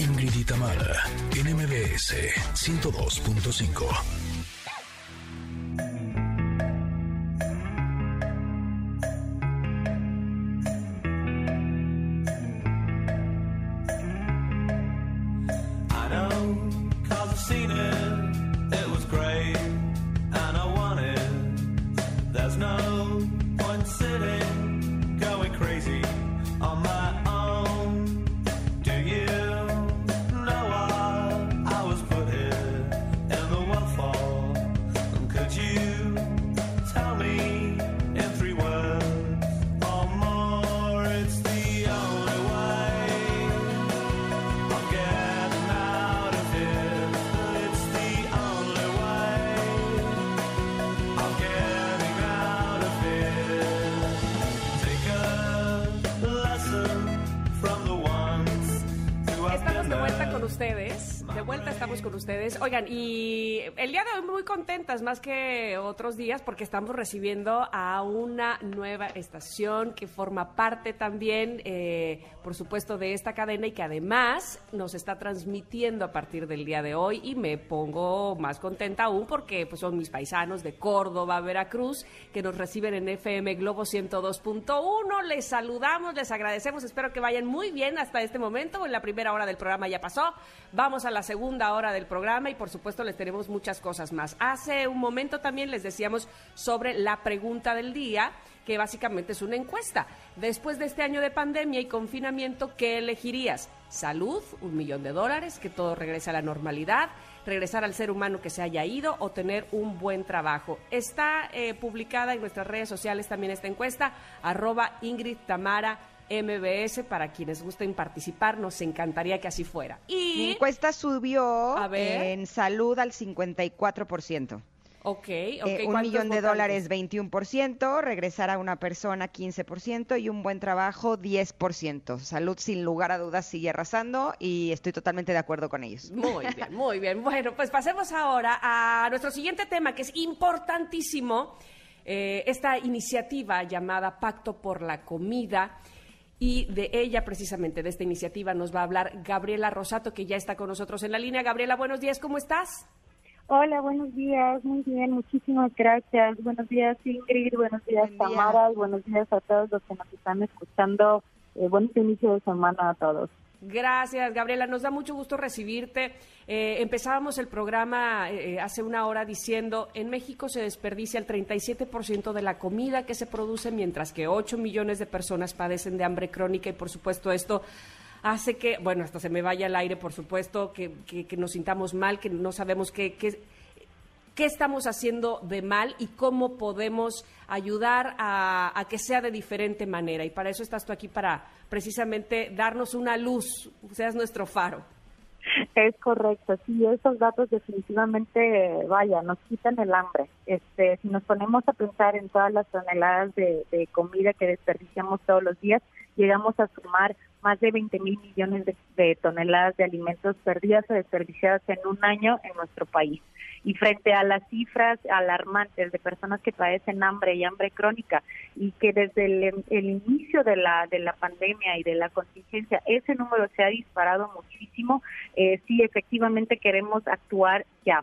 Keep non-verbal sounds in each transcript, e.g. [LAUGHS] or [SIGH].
Ingrid y Tamara, NMBS 102.5. Oigan, y el día de hoy muy contentas más que otros días porque estamos recibiendo a una nueva estación que forma parte también, eh, por supuesto, de esta cadena y que además nos está transmitiendo a partir del día de hoy. Y me pongo más contenta aún porque pues, son mis paisanos de Córdoba, Veracruz, que nos reciben en FM Globo 102.1. Les saludamos, les agradecemos, espero que vayan muy bien hasta este momento. En la primera hora del programa ya pasó, vamos a la segunda hora del programa y por supuesto les tenemos muchas cosas más. Hace un momento también les decíamos sobre la pregunta del día, que básicamente es una encuesta. Después de este año de pandemia y confinamiento, ¿qué elegirías? Salud, un millón de dólares, que todo regrese a la normalidad, regresar al ser humano que se haya ido o tener un buen trabajo. Está eh, publicada en nuestras redes sociales también esta encuesta, arroba Ingrid Tamara MBS para quienes gusten participar. Nos encantaría que así fuera. Y Mi encuesta subió en salud al 54%. Ok, ok. Eh, un millón de dólares, 21%, regresar a una persona, 15%, y un buen trabajo, 10%. Salud, sin lugar a dudas, sigue arrasando y estoy totalmente de acuerdo con ellos. Muy [LAUGHS] bien, muy bien. Bueno, pues pasemos ahora a nuestro siguiente tema, que es importantísimo. Eh, esta iniciativa llamada Pacto por la Comida y de ella, precisamente, de esta iniciativa, nos va a hablar Gabriela Rosato, que ya está con nosotros en la línea. Gabriela, buenos días, ¿cómo estás? Hola, buenos días, muy bien, muchísimas gracias. Buenos días, Ingrid, buenos días, Tamara, buenos días a todos los que nos están escuchando. Eh, buen inicio de semana a todos. Gracias, Gabriela. Nos da mucho gusto recibirte. Eh, empezábamos el programa eh, hace una hora diciendo, en México se desperdicia el 37% de la comida que se produce, mientras que 8 millones de personas padecen de hambre crónica y, por supuesto, esto hace que, bueno, hasta se me vaya el aire, por supuesto, que, que, nos sintamos mal, que no sabemos qué, qué, estamos haciendo de mal y cómo podemos ayudar a, a que sea de diferente manera. Y para eso estás tú aquí, para precisamente darnos una luz, seas nuestro faro. Es correcto, sí, esos datos definitivamente, vaya, nos quitan el hambre. Este, si nos ponemos a pensar en todas las toneladas de, comida que desperdiciamos todos los días, llegamos a sumar más de 20 mil millones de, toneladas de alimentos perdidas o desperdiciadas en un año en nuestro país. Y frente a las cifras alarmantes de personas que padecen hambre y hambre crónica y que desde el, inicio de la de la pandemia y de la contingencia ese número se ha disparado muchísimo, eh, sí efectivamente queremos actuar ya.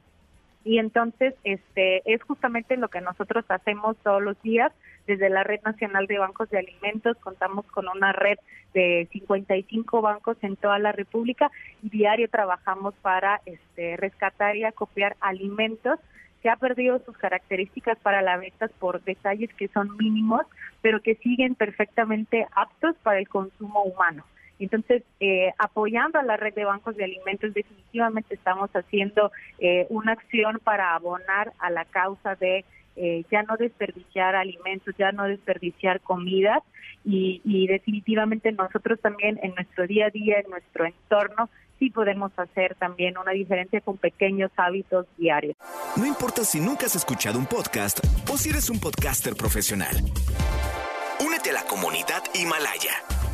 Y entonces este es justamente lo que nosotros hacemos todos los días desde la Red Nacional de Bancos de Alimentos contamos con una red de 55 bancos en toda la República y diario trabajamos para este rescatar y acopiar alimentos que ha perdido sus características para la venta por detalles que son mínimos, pero que siguen perfectamente aptos para el consumo humano. Entonces, eh, apoyando a la red de bancos de alimentos, definitivamente estamos haciendo eh, una acción para abonar a la causa de eh, ya no desperdiciar alimentos, ya no desperdiciar comidas y, y, definitivamente nosotros también en nuestro día a día, en nuestro entorno, sí podemos hacer también una diferencia con pequeños hábitos diarios. No importa si nunca has escuchado un podcast o si eres un podcaster profesional. Únete a la comunidad Himalaya.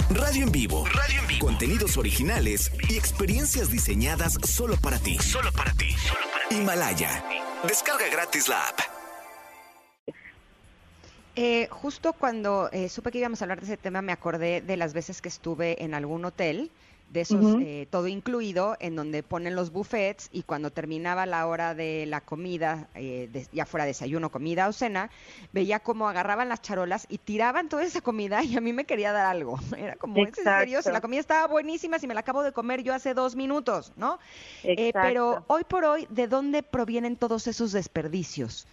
Radio en vivo. Radio en vivo. Contenidos originales y experiencias diseñadas solo para ti. Solo para ti. Solo para ti. Himalaya. Descarga gratis la app. Eh, justo cuando eh, supe que íbamos a hablar de ese tema, me acordé de las veces que estuve en algún hotel de esos eh, todo incluido, en donde ponen los buffets y cuando terminaba la hora de la comida, eh, ya fuera desayuno, comida o cena, veía cómo agarraban las charolas y tiraban toda esa comida y a mí me quería dar algo. [LAUGHS] Era como, ¿es en serio? Si la comida estaba buenísima, si me la acabo de comer yo hace dos minutos, ¿no? Eh, pero hoy por hoy, ¿de dónde provienen todos esos desperdicios?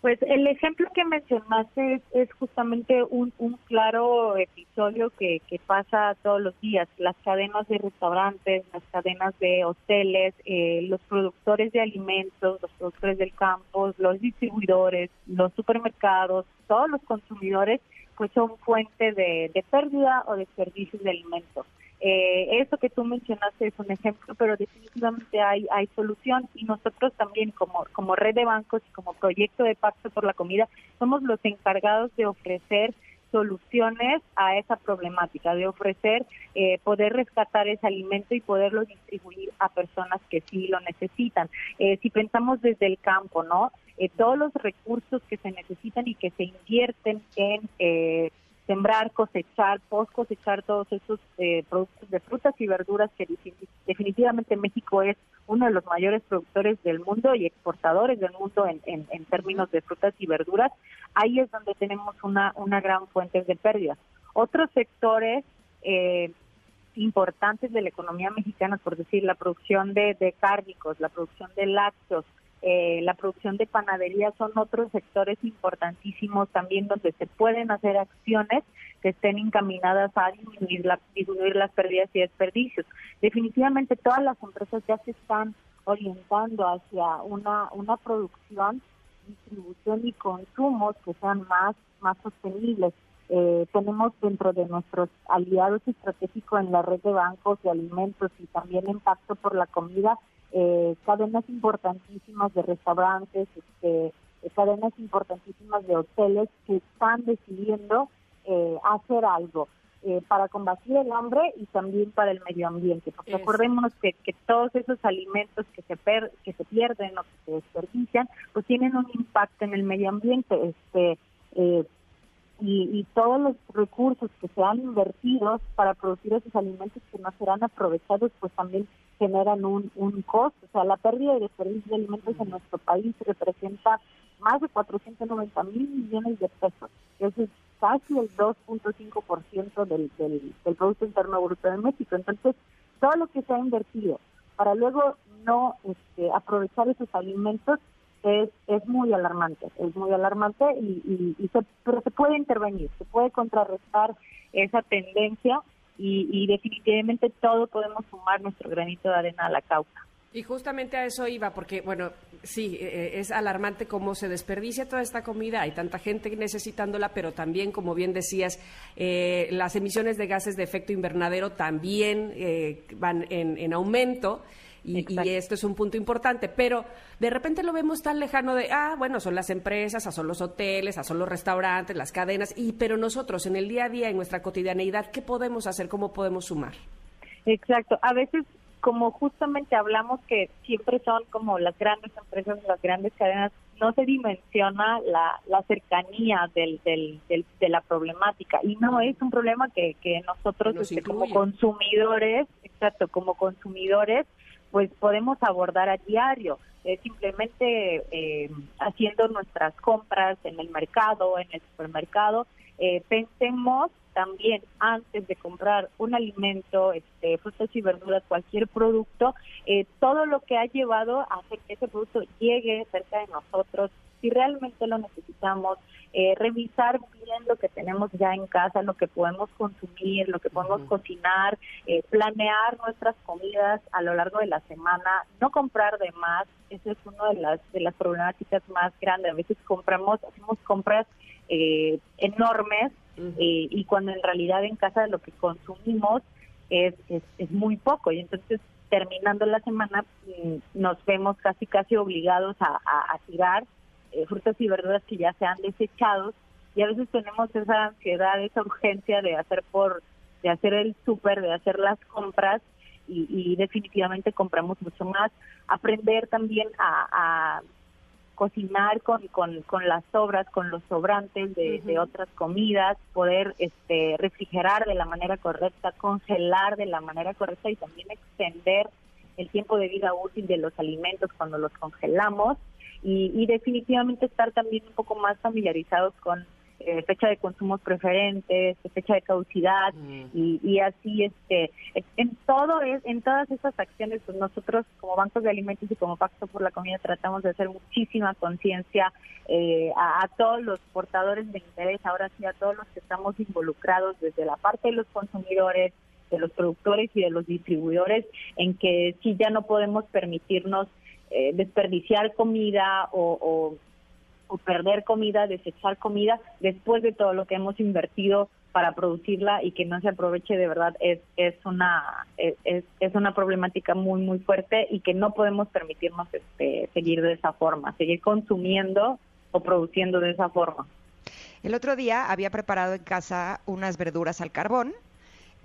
Pues el ejemplo que mencionaste es, justamente un, claro episodio que, pasa todos los días. Las cadenas de restaurantes, las cadenas de hoteles, eh, los productores de alimentos, los productores del campo, los distribuidores, los supermercados, todos los consumidores, pues son fuente de, de pérdida o desperdicios de alimentos. Eh, eso que tú mencionaste es un ejemplo, pero definitivamente hay, hay solución y nosotros también como, como red de bancos y como proyecto de pacto por la comida somos los encargados de ofrecer soluciones a esa problemática, de ofrecer eh, poder rescatar ese alimento y poderlo distribuir a personas que sí lo necesitan. Eh, si pensamos desde el campo, ¿no? Eh, todos los recursos que se necesitan y que se invierten en eh, sembrar, cosechar, post cosechar todos esos eh, productos de frutas y verduras que definitivamente México es uno de los mayores productores del mundo y exportadores del mundo en, en, términos de frutas y verduras, ahí es donde tenemos una, una gran fuente de pérdidas. Otros sectores eh, importantes de la economía mexicana, por decir, la producción de, de cárnicos, la producción de lácteos, eh, la producción de panadería son otros sectores importantísimos también donde se pueden hacer acciones que estén encaminadas a disminuir, la, disminuir las pérdidas y desperdicios. Definitivamente todas las empresas ya se están orientando hacia una, una producción, distribución y consumo que sean más, más sostenibles. Eh, tenemos dentro de nuestros aliados estratégicos en la red de bancos de alimentos y también impacto por la comida eh, cadenas importantísimas de restaurantes, este, eh, cadenas importantísimas de hoteles que están decidiendo eh, hacer algo eh, para combatir el hambre y también para el medio ambiente. Porque acordémonos que, que, todos esos alimentos que se, per, que se pierden o que se desperdician, pues tienen un impacto en el medio ambiente. este eh, y, y, todos los recursos que se han invertido para producir esos alimentos que no serán aprovechados, pues también generan un, un costo. O sea, la pérdida de desperdicio de alimentos en nuestro país representa más de 490 mil millones de pesos. Eso es casi el 2.5% del, del, del Producto Interno Bruto de México. Entonces, todo lo que se ha invertido para luego no este, aprovechar esos alimentos es, es muy alarmante, es muy alarmante y, pero se puede intervenir, se puede contrarrestar esa tendencia y, definitivamente todo podemos sumar nuestro granito de arena a la causa. Y justamente a eso iba, porque, bueno, sí, eh, eh, es alarmante cómo se desperdicia toda esta comida, hay tanta gente necesitándola, pero también, como bien decías, eh, las emisiones de gases de efecto invernadero también van en, en aumento. Y, esto es un punto importante, pero de repente lo vemos tan lejano de, ah, bueno, son las empresas, son los hoteles, son los restaurantes, las cadenas, y pero nosotros en el día a día, en nuestra cotidianeidad, ¿qué podemos hacer? ¿Cómo podemos sumar? Exacto. A veces, como justamente hablamos que siempre son como las grandes empresas, las grandes cadenas, no se dimensiona la, la cercanía del, del, de la problemática. Y no es un problema que, que nosotros este, como consumidores, exacto, como consumidores, pues podemos abordar a diario. Simplemente eh, haciendo nuestras compras en el mercado, en el supermercado. Eh, pensemos también antes de comprar un alimento, este, frutas y verduras, cualquier producto, eh, todo lo que ha llevado a hacer que ese producto llegue cerca de nosotros, si realmente lo necesitamos, eh, revisar bien lo que tenemos ya en casa, lo que podemos consumir, lo que podemos cocinar, eh, planear nuestras comidas a lo largo de la semana, no comprar de más, esa es una de las, de las problemáticas más grandes. A veces compramos, hacemos compras eh, enormes y cuando en realidad en casa lo que consumimos es, es, es muy poco. Y entonces terminando la semana mm, nos vemos casi casi obligados a, a tirar eh, frutas y verduras que ya se han desechado y a veces tenemos esa ansiedad, esa urgencia de hacer por, de hacer el súper, de hacer las compras y, definitivamente compramos mucho más. Aprender también a, cocinar con, con, con las sobras, con los sobrantes de, de otras comidas, poder este, refrigerar de la manera correcta, congelar de la manera correcta y también extender el tiempo de vida útil de los alimentos cuando los congelamos y, y definitivamente estar también un poco más familiarizados con eh, fecha de consumo preferentes, fecha de caducidad mm. y, y, así este en todo es en todas esas acciones pues nosotros como bancos de alimentos y como Pacto por la Comida tratamos de hacer muchísima conciencia eh, a, a, todos los portadores de interés, ahora sí a todos los que estamos involucrados desde la parte de los consumidores, de los productores y de los distribuidores en que sí ya no podemos permitirnos eh, desperdiciar comida o, o, perder comida, desechar comida después de todo lo que hemos invertido para producirla y que no se aproveche de verdad es es una es, es una problemática muy muy fuerte y que no podemos permitirnos este seguir de esa forma, seguir consumiendo o produciendo de esa forma. El otro día había preparado en casa unas verduras al carbón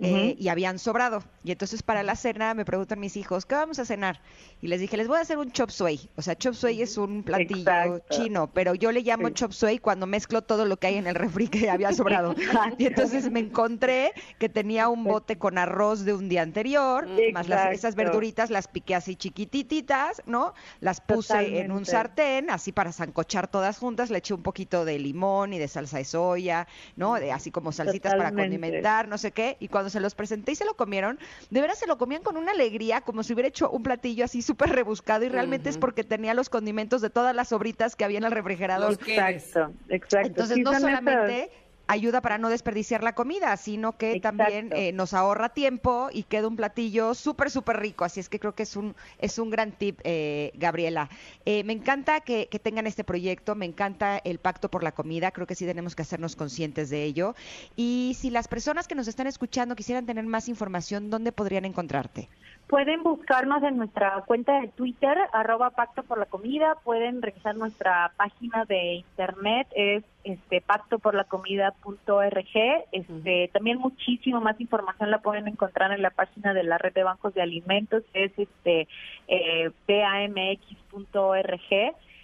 eh, y habían sobrado. Y entonces para la cena me preguntan mis hijos, ¿qué vamos a cenar? Y les dije, les voy a hacer un chop suey. O sea, chop suey es un platillo chino, pero yo le llamo chop suey cuando mezclo todo lo que hay en el refri que había sobrado. [LAUGHS] y entonces me encontré que tenía un bote con arroz de un día anterior, más las, esas verduritas las piqué así chiquitititas, ¿no? Las puse en un sartén, así para zancochar todas juntas, le eché un poquito de limón y de salsa de soya, ¿no? De, así como salsitas para condimentar, no sé qué. Y cuando se los presenté y se lo comieron, de veras se lo comían con una alegría, como si hubiera hecho un platillo así súper rebuscado y realmente es porque tenía los condimentos de todas las sobritas que había en el refrigerador. Exacto, exacto. Entonces no solamente ayuda para no desperdiciar la comida, sino que también eh, nos ahorra tiempo y queda un platillo súper, súper rico. Así es que creo que es un, es un gran tip, eh, Gabriela. Eh, me encanta que, que, tengan este proyecto, me encanta el Pacto por la Comida, creo que sí tenemos que hacernos conscientes de ello. Y si las personas que nos están escuchando quisieran tener más información, ¿dónde podrían encontrarte? Pueden buscarnos en nuestra cuenta de Twitter, arroba Pacto por la Comida, pueden revisar nuestra página de internet, es este pactoporlacomida.org. Este, también muchísimo más información la pueden encontrar en la página de la red de bancos de alimentos, es este eh, pamx.org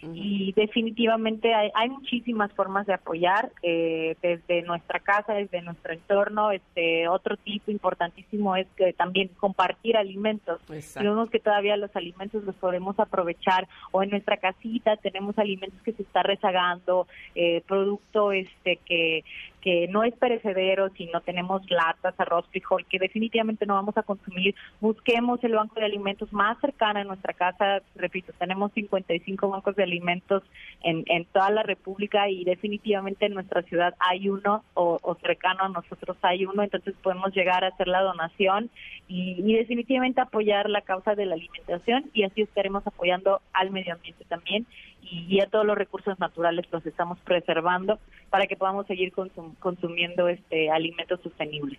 y definitivamente hay, hay, muchísimas formas de apoyar eh, desde nuestra casa, desde nuestro entorno. Este otro tipo importantísimo es que también compartir alimentos. Vemos que todavía los alimentos los podemos aprovechar o en nuestra casita tenemos alimentos que se está rezagando, eh, producto este que que no es perecedero, si no tenemos latas, arroz, frijol, que definitivamente no vamos a consumir, busquemos el banco de alimentos más cercano a nuestra casa. Repito, tenemos 55 bancos de alimentos en, en toda la República y definitivamente en nuestra ciudad hay uno o, o cercano a nosotros hay uno, entonces podemos llegar a hacer la donación y, y definitivamente apoyar la causa de la alimentación y así estaremos apoyando al medio ambiente también y, a todos los recursos naturales los estamos preservando para que podamos seguir consum consumiendo este alimentos sostenibles.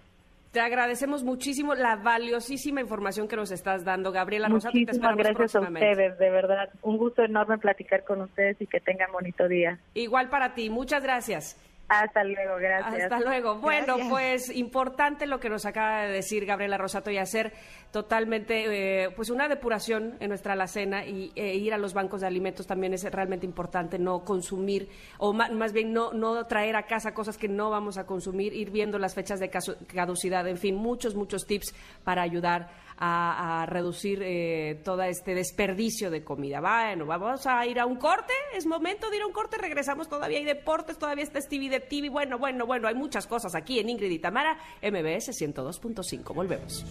Te agradecemos muchísimo la valiosísima información que nos estás dando, Gabriela Rosato. Muchísimas gracias a ustedes, de verdad. Un gusto enorme platicar con ustedes y que tengan bonito día. Igual para ti, muchas gracias. Hasta luego, gracias. Hasta luego. [LAUGHS] Bueno, pues importante lo que nos acaba de decir Gabriela Rosato y hacer totalmente, eh, pues una depuración en nuestra alacena y e ir a los bancos de alimentos también es realmente importante, no consumir o más bien no, no traer a casa cosas que no vamos a consumir, ir viendo las fechas de caducidad, en fin, muchos, muchos tips para ayudar a, reducir eh, todo este desperdicio de comida. Bueno, vamos a ir a un corte, es momento de ir a un corte, regresamos, todavía hay deportes, todavía está Stevie de TV, bueno, bueno, bueno, hay muchas cosas aquí en Ingrid y Tamara, MBS 102.5, volvemos.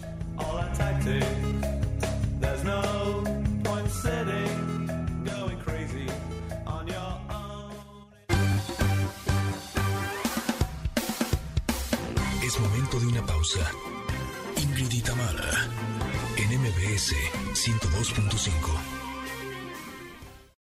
Es momento de una pausa. Ingrid y Tamara MBS 102.5.